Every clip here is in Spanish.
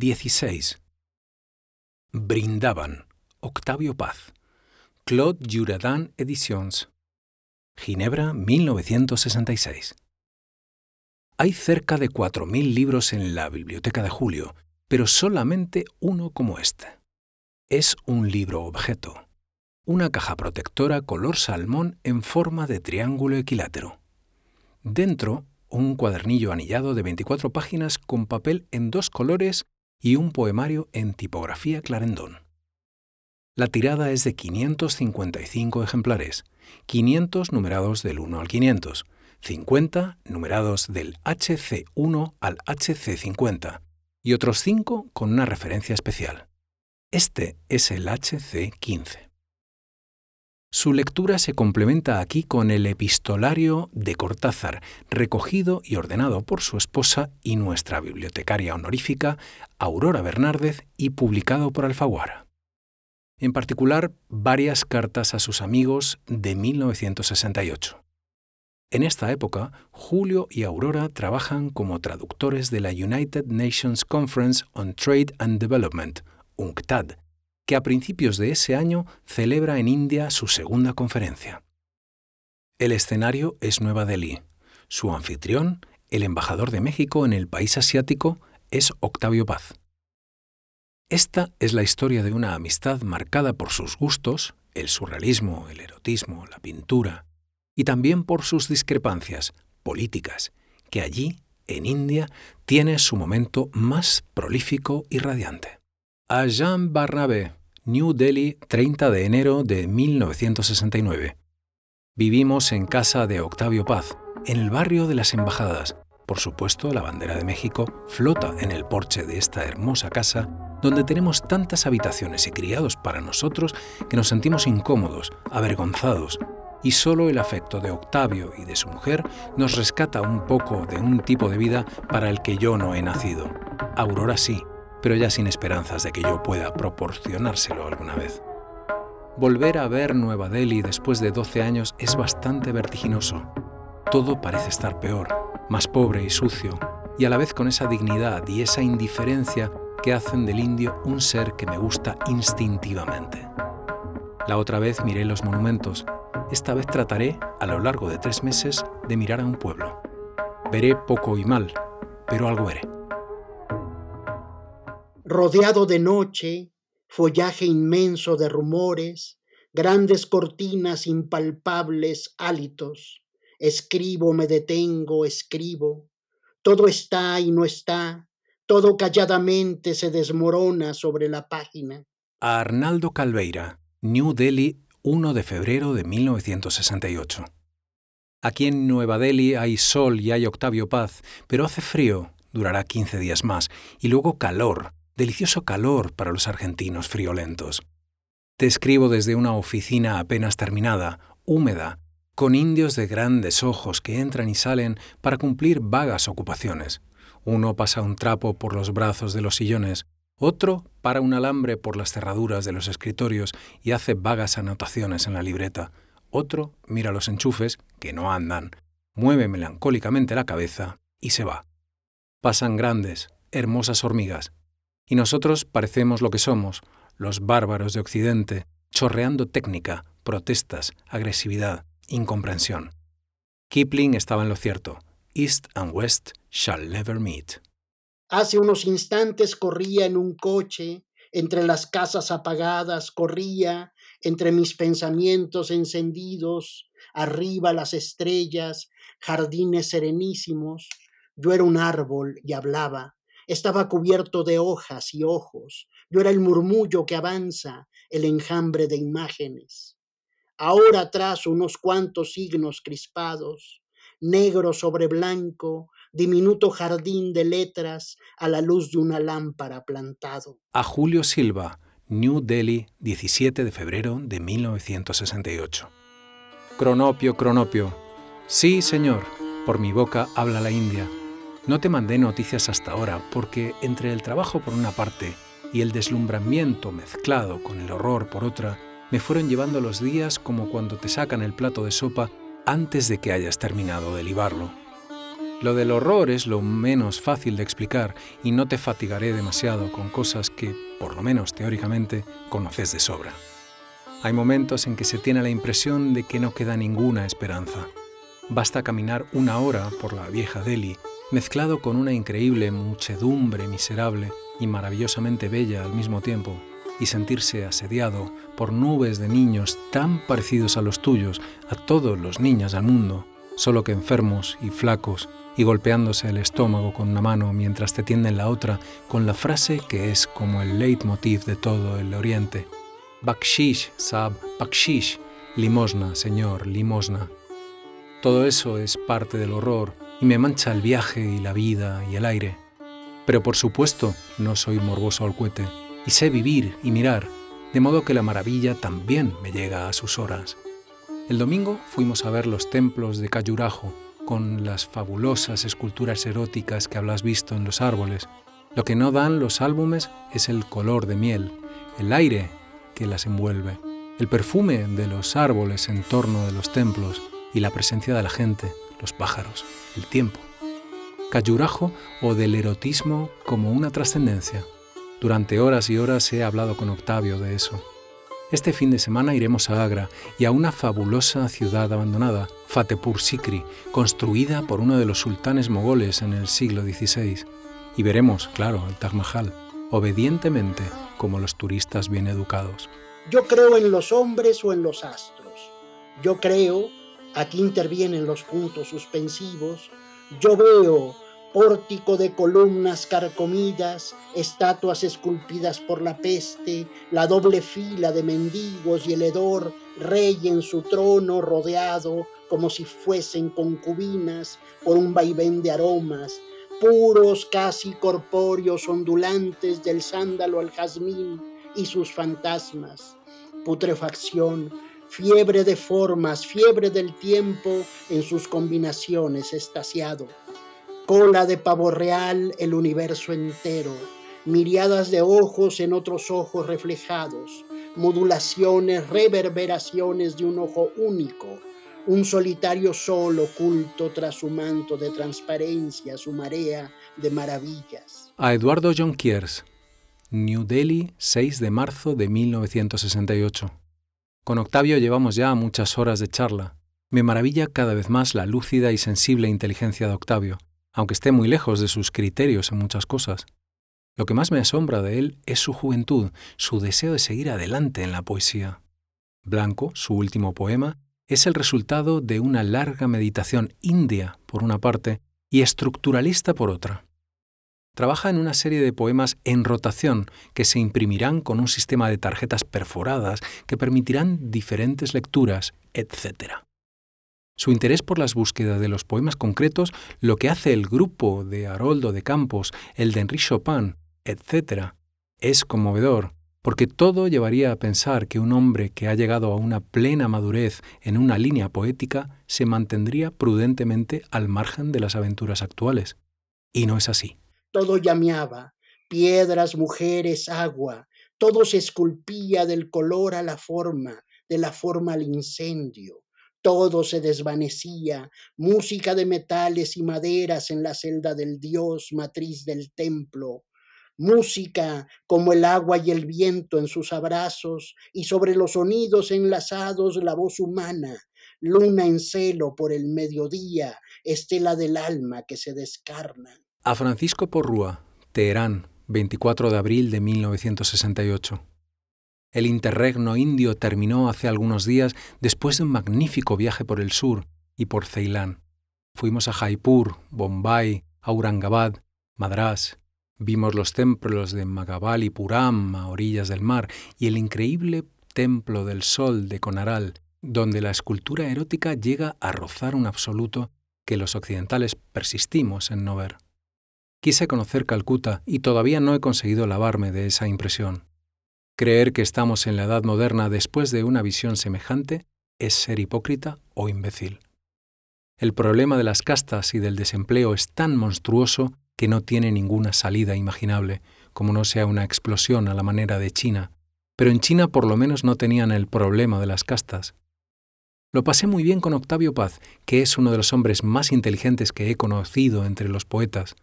XVI. Brindaban. Octavio Paz. Claude Juradan Editions. Ginebra, 1966. Hay cerca de 4.000 libros en la biblioteca de Julio, pero solamente uno como este. Es un libro objeto. Una caja protectora color salmón en forma de triángulo equilátero. Dentro, un cuadernillo anillado de 24 páginas con papel en dos colores y un poemario en tipografía clarendón. La tirada es de 555 ejemplares, 500 numerados del 1 al 500, 50 numerados del HC1 al HC50 y otros 5 con una referencia especial. Este es el HC15. Su lectura se complementa aquí con el epistolario de Cortázar, recogido y ordenado por su esposa y nuestra bibliotecaria honorífica, Aurora Bernárdez, y publicado por Alfaguara. En particular, varias cartas a sus amigos de 1968. En esta época, Julio y Aurora trabajan como traductores de la United Nations Conference on Trade and Development, UNCTAD, que a principios de ese año celebra en India su segunda conferencia. El escenario es Nueva Delhi. Su anfitrión, el embajador de México en el país asiático, es Octavio Paz. Esta es la historia de una amistad marcada por sus gustos, el surrealismo, el erotismo, la pintura, y también por sus discrepancias políticas, que allí, en India, tiene su momento más prolífico y radiante. A Jean Barnabé, New Delhi, 30 de enero de 1969. Vivimos en casa de Octavio Paz, en el barrio de las Embajadas. Por supuesto, la bandera de México flota en el porche de esta hermosa casa, donde tenemos tantas habitaciones y criados para nosotros que nos sentimos incómodos, avergonzados, y solo el afecto de Octavio y de su mujer nos rescata un poco de un tipo de vida para el que yo no he nacido. Aurora sí, pero ya sin esperanzas de que yo pueda proporcionárselo alguna vez. Volver a ver Nueva Delhi después de 12 años es bastante vertiginoso. Todo parece estar peor, más pobre y sucio, y a la vez con esa dignidad y esa indiferencia que hacen del indio un ser que me gusta instintivamente. La otra vez miré los monumentos, esta vez trataré, a lo largo de tres meses, de mirar a un pueblo. Veré poco y mal, pero algo veré rodeado de noche, follaje inmenso de rumores, grandes cortinas impalpables hálitos. Escribo, me detengo, escribo. Todo está y no está, todo calladamente se desmorona sobre la página. A Arnaldo Calveira, New Delhi, 1 de febrero de 1968. Aquí en Nueva Delhi hay sol y hay Octavio Paz, pero hace frío, durará 15 días más, y luego calor, delicioso calor para los argentinos friolentos. Te escribo desde una oficina apenas terminada, húmeda, con indios de grandes ojos que entran y salen para cumplir vagas ocupaciones. Uno pasa un trapo por los brazos de los sillones, otro para un alambre por las cerraduras de los escritorios y hace vagas anotaciones en la libreta. Otro mira los enchufes, que no andan, mueve melancólicamente la cabeza y se va. Pasan grandes, hermosas hormigas, y nosotros parecemos lo que somos, los bárbaros de Occidente, chorreando técnica, protestas, agresividad, incomprensión. Kipling estaba en lo cierto. East and West shall never meet. Hace unos instantes corría en un coche, entre las casas apagadas, corría entre mis pensamientos encendidos, arriba las estrellas, jardines serenísimos. Yo era un árbol y hablaba. Estaba cubierto de hojas y ojos. Yo era el murmullo que avanza, el enjambre de imágenes. Ahora atrás unos cuantos signos crispados, negro sobre blanco, diminuto jardín de letras a la luz de una lámpara plantado. A Julio Silva, New Delhi, 17 de febrero de 1968. Cronopio, Cronopio. Sí, señor, por mi boca habla la India. No te mandé noticias hasta ahora porque entre el trabajo por una parte y el deslumbramiento mezclado con el horror por otra, me fueron llevando los días como cuando te sacan el plato de sopa antes de que hayas terminado de libarlo. Lo del horror es lo menos fácil de explicar y no te fatigaré demasiado con cosas que, por lo menos teóricamente, conoces de sobra. Hay momentos en que se tiene la impresión de que no queda ninguna esperanza. Basta caminar una hora por la vieja Delhi, mezclado con una increíble muchedumbre miserable y maravillosamente bella al mismo tiempo, y sentirse asediado por nubes de niños tan parecidos a los tuyos, a todos los niños del mundo, solo que enfermos y flacos, y golpeándose el estómago con una mano mientras te tienden la otra con la frase que es como el leitmotiv de todo el Oriente. Bakshish, Sab, Bakshish, limosna, Señor, limosna. Todo eso es parte del horror y me mancha el viaje y la vida y el aire. Pero por supuesto no soy morboso al cohete y sé vivir y mirar, de modo que la maravilla también me llega a sus horas. El domingo fuimos a ver los templos de Cayurajo, con las fabulosas esculturas eróticas que habrás visto en los árboles. Lo que no dan los álbumes es el color de miel, el aire que las envuelve, el perfume de los árboles en torno de los templos y la presencia de la gente, los pájaros, el tiempo. Cayurajo o del erotismo como una trascendencia. Durante horas y horas he hablado con Octavio de eso. Este fin de semana iremos a Agra y a una fabulosa ciudad abandonada, Fatehpur Sikri, construida por uno de los sultanes mogoles en el siglo XVI. Y veremos, claro, el Taj Mahal, obedientemente como los turistas bien educados. Yo creo en los hombres o en los astros. Yo creo, aquí intervienen los puntos suspensivos, yo veo pórtico de columnas carcomidas, estatuas esculpidas por la peste, la doble fila de mendigos y el hedor, rey en su trono rodeado como si fuesen concubinas por un vaivén de aromas, puros casi corpóreos ondulantes del sándalo al jazmín y sus fantasmas, putrefacción, fiebre de formas, fiebre del tiempo en sus combinaciones, estasiado cola de pavo real el universo entero, miriadas de ojos en otros ojos reflejados, modulaciones, reverberaciones de un ojo único, un solitario sol oculto tras su manto de transparencia, su marea de maravillas. A Eduardo Jonquiers, New Delhi, 6 de marzo de 1968. Con Octavio llevamos ya muchas horas de charla. Me maravilla cada vez más la lúcida y sensible inteligencia de Octavio aunque esté muy lejos de sus criterios en muchas cosas. Lo que más me asombra de él es su juventud, su deseo de seguir adelante en la poesía. Blanco, su último poema, es el resultado de una larga meditación india, por una parte, y estructuralista por otra. Trabaja en una serie de poemas en rotación que se imprimirán con un sistema de tarjetas perforadas que permitirán diferentes lecturas, etc. Su interés por las búsquedas de los poemas concretos, lo que hace el grupo de Haroldo de Campos, el de Henri Chopin, etc., es conmovedor, porque todo llevaría a pensar que un hombre que ha llegado a una plena madurez en una línea poética se mantendría prudentemente al margen de las aventuras actuales. Y no es así. Todo llameaba, piedras, mujeres, agua, todo se esculpía del color a la forma, de la forma al incendio todo se desvanecía, música de metales y maderas en la celda del dios, matriz del templo, música como el agua y el viento en sus abrazos, y sobre los sonidos enlazados la voz humana, luna en celo por el mediodía, estela del alma que se descarna. A Francisco Porrúa, Teherán, 24 de abril de 1968. El interregno indio terminó hace algunos días después de un magnífico viaje por el sur y por Ceilán. Fuimos a Jaipur, Bombay, Aurangabad, Madras. Vimos los templos de Puram a orillas del mar y el increíble Templo del Sol de Conaral, donde la escultura erótica llega a rozar un absoluto que los occidentales persistimos en no ver. Quise conocer Calcuta y todavía no he conseguido lavarme de esa impresión. Creer que estamos en la edad moderna después de una visión semejante es ser hipócrita o imbécil. El problema de las castas y del desempleo es tan monstruoso que no tiene ninguna salida imaginable, como no sea una explosión a la manera de China. Pero en China por lo menos no tenían el problema de las castas. Lo pasé muy bien con Octavio Paz, que es uno de los hombres más inteligentes que he conocido entre los poetas.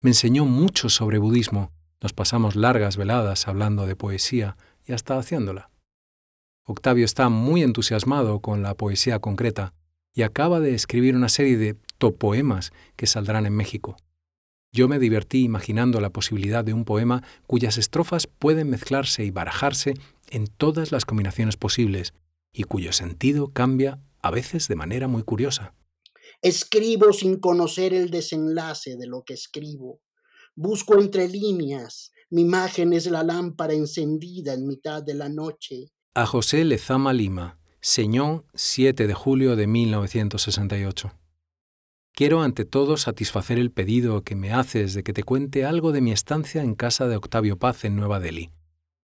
Me enseñó mucho sobre budismo, nos pasamos largas veladas hablando de poesía y hasta haciéndola. Octavio está muy entusiasmado con la poesía concreta y acaba de escribir una serie de topoemas que saldrán en México. Yo me divertí imaginando la posibilidad de un poema cuyas estrofas pueden mezclarse y barajarse en todas las combinaciones posibles y cuyo sentido cambia a veces de manera muy curiosa. Escribo sin conocer el desenlace de lo que escribo. Busco entre líneas. Mi imagen es la lámpara encendida en mitad de la noche. A José Lezama Lima, Señor, 7 de julio de 1968. Quiero ante todo satisfacer el pedido que me haces de que te cuente algo de mi estancia en casa de Octavio Paz en Nueva Delhi.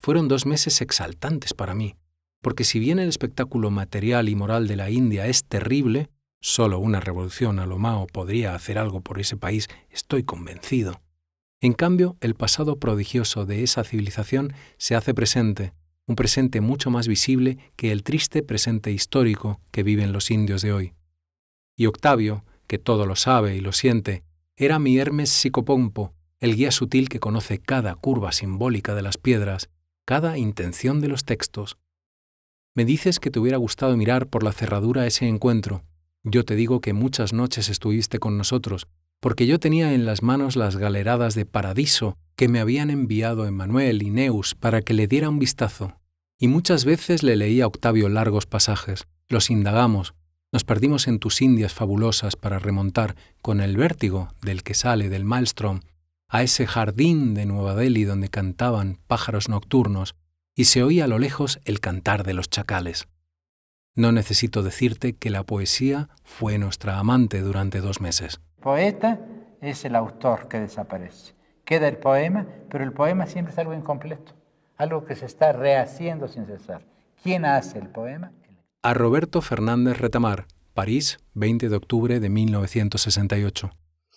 Fueron dos meses exaltantes para mí, porque si bien el espectáculo material y moral de la India es terrible, solo una revolución a lo Mao podría hacer algo por ese país, estoy convencido. En cambio, el pasado prodigioso de esa civilización se hace presente, un presente mucho más visible que el triste presente histórico que viven los indios de hoy. Y Octavio, que todo lo sabe y lo siente, era mi Hermes psicopompo, el guía sutil que conoce cada curva simbólica de las piedras, cada intención de los textos. Me dices que te hubiera gustado mirar por la cerradura ese encuentro. Yo te digo que muchas noches estuviste con nosotros, porque yo tenía en las manos las galeradas de Paradiso que me habían enviado Emmanuel y Neus para que le diera un vistazo. Y muchas veces le leía a Octavio largos pasajes, los indagamos, nos perdimos en tus Indias fabulosas para remontar, con el vértigo del que sale del maelstrom, a ese jardín de Nueva Delhi donde cantaban pájaros nocturnos y se oía a lo lejos el cantar de los chacales. No necesito decirte que la poesía fue nuestra amante durante dos meses. Poeta es el autor que desaparece. Queda el poema, pero el poema siempre es algo incompleto, algo que se está rehaciendo sin cesar. ¿Quién hace el poema? a Roberto Fernández Retamar, París, 20 de octubre de 1968.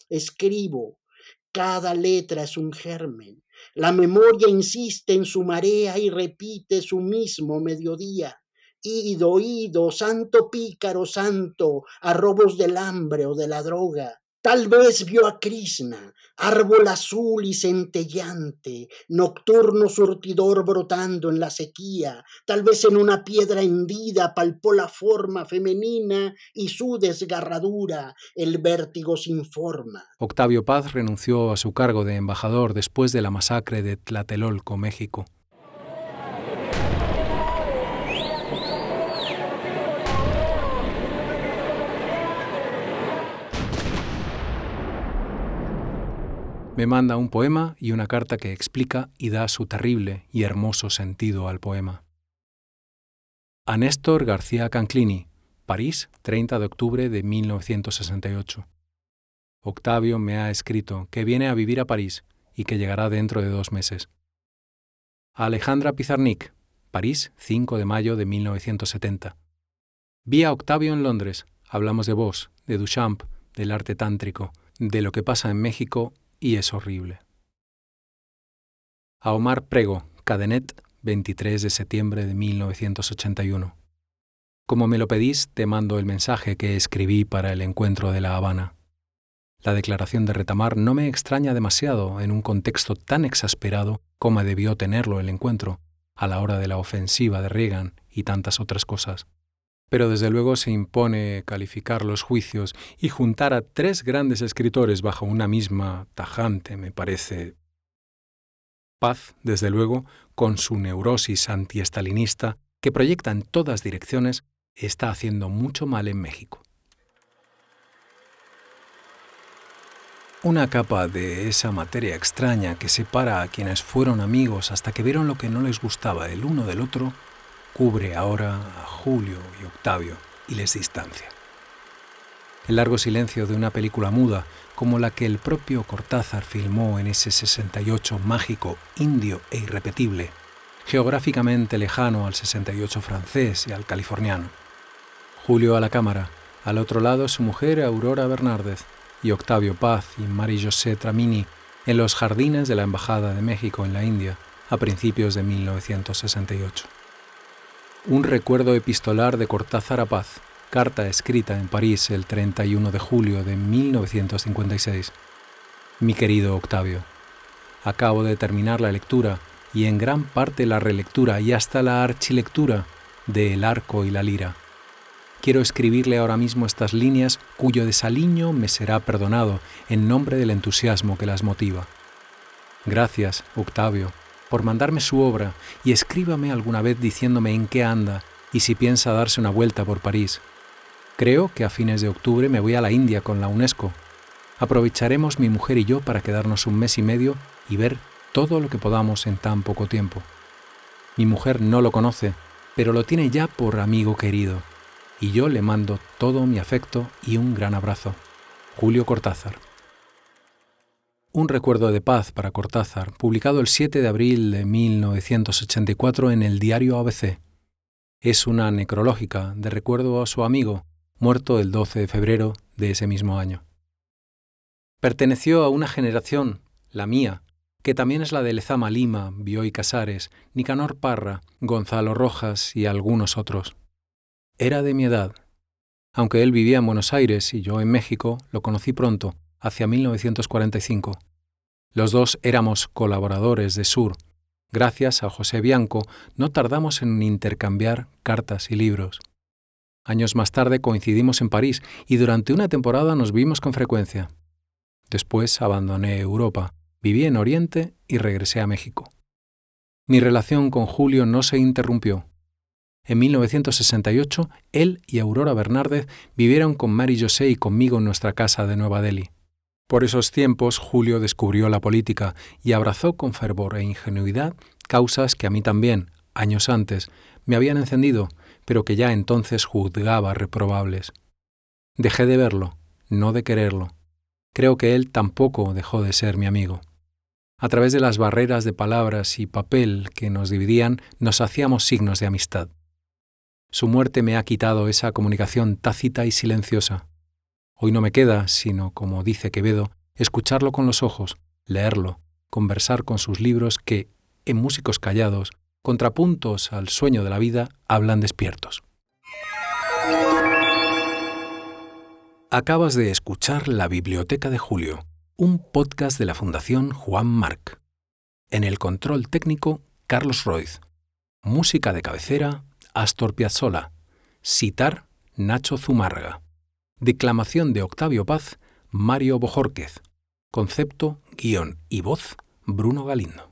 Escribo, cada letra es un germen. La memoria insiste en su marea y repite su mismo mediodía. Ido, ido, santo pícaro, santo, a robos del hambre o de la droga. Tal vez vio a Krishna, árbol azul y centellante, nocturno surtidor brotando en la sequía. Tal vez en una piedra hendida palpó la forma femenina y su desgarradura, el vértigo sin forma. Octavio Paz renunció a su cargo de embajador después de la masacre de Tlatelolco, México. Me manda un poema y una carta que explica y da su terrible y hermoso sentido al poema. A Néstor García Canclini, París, 30 de octubre de 1968. Octavio me ha escrito que viene a vivir a París y que llegará dentro de dos meses. A Alejandra Pizarnik, París, 5 de mayo de 1970. Vi a Octavio en Londres. Hablamos de vos, de Duchamp, del arte tántrico, de lo que pasa en México y es horrible. A Omar Prego, Cadenet, 23 de septiembre de 1981. Como me lo pedís, te mando el mensaje que escribí para el encuentro de La Habana. La declaración de Retamar no me extraña demasiado en un contexto tan exasperado como debió tenerlo el encuentro, a la hora de la ofensiva de Reagan y tantas otras cosas pero desde luego se impone calificar los juicios y juntar a tres grandes escritores bajo una misma tajante, me parece. Paz, desde luego, con su neurosis antiestalinista, que proyecta en todas direcciones, está haciendo mucho mal en México. Una capa de esa materia extraña que separa a quienes fueron amigos hasta que vieron lo que no les gustaba el uno del otro cubre ahora a Julio y Octavio y les distancia. el largo silencio de una película muda como la que el propio Cortázar filmó en ese 68 mágico, indio e irrepetible, geográficamente lejano al 68 francés y al californiano. Julio a la cámara, al otro lado su mujer Aurora Bernárdez y Octavio Paz y Marie-José Tramini en los jardines de la Embajada de México en la India a principios de 1968. Un recuerdo epistolar de Cortázar a carta escrita en París el 31 de julio de 1956. Mi querido Octavio, acabo de terminar la lectura y en gran parte la relectura y hasta la archilectura de El arco y la lira. Quiero escribirle ahora mismo estas líneas cuyo desaliño me será perdonado en nombre del entusiasmo que las motiva. Gracias, Octavio, por mandarme su obra y escríbame alguna vez diciéndome en qué anda y si piensa darse una vuelta por París. Creo que a fines de octubre me voy a la India con la UNESCO. Aprovecharemos mi mujer y yo para quedarnos un mes y medio y ver todo lo que podamos en tan poco tiempo. Mi mujer no lo conoce, pero lo tiene ya por amigo querido, y yo le mando todo mi afecto y un gran abrazo. Julio Cortázar. Un recuerdo de paz para Cortázar, publicado el 7 de abril de 1984 en el diario ABC. Es una necrológica de recuerdo a su amigo, muerto el 12 de febrero de ese mismo año. Perteneció a una generación, la mía, que también es la de Lezama Lima, Bioy Casares, Nicanor Parra, Gonzalo Rojas y algunos otros. Era de mi edad. Aunque él vivía en Buenos Aires y yo en México, lo conocí pronto, hacia 1945. Los dos éramos colaboradores de Sur. Gracias a José Bianco no tardamos en intercambiar cartas y libros. Años más tarde coincidimos en París y durante una temporada nos vimos con frecuencia. Después abandoné Europa, viví en Oriente y regresé a México. Mi relación con Julio no se interrumpió. En 1968, él y Aurora Bernárdez vivieron con Mary José y conmigo en nuestra casa de Nueva Delhi. Por esos tiempos, Julio descubrió la política y abrazó con fervor e ingenuidad causas que a mí también, años antes, me habían encendido pero que ya entonces juzgaba reprobables. Dejé de verlo, no de quererlo. Creo que él tampoco dejó de ser mi amigo. A través de las barreras de palabras y papel que nos dividían, nos hacíamos signos de amistad. Su muerte me ha quitado esa comunicación tácita y silenciosa. Hoy no me queda, sino, como dice Quevedo, escucharlo con los ojos, leerlo, conversar con sus libros que, en músicos callados, contrapuntos al sueño de la vida, hablan despiertos. Acabas de escuchar La Biblioteca de Julio, un podcast de la Fundación Juan Marc. En el control técnico, Carlos Roiz. Música de cabecera, Astor Piazzolla. Citar, Nacho Zumárraga. Declamación de Octavio Paz, Mario Bojórquez. Concepto, guion y voz, Bruno Galindo.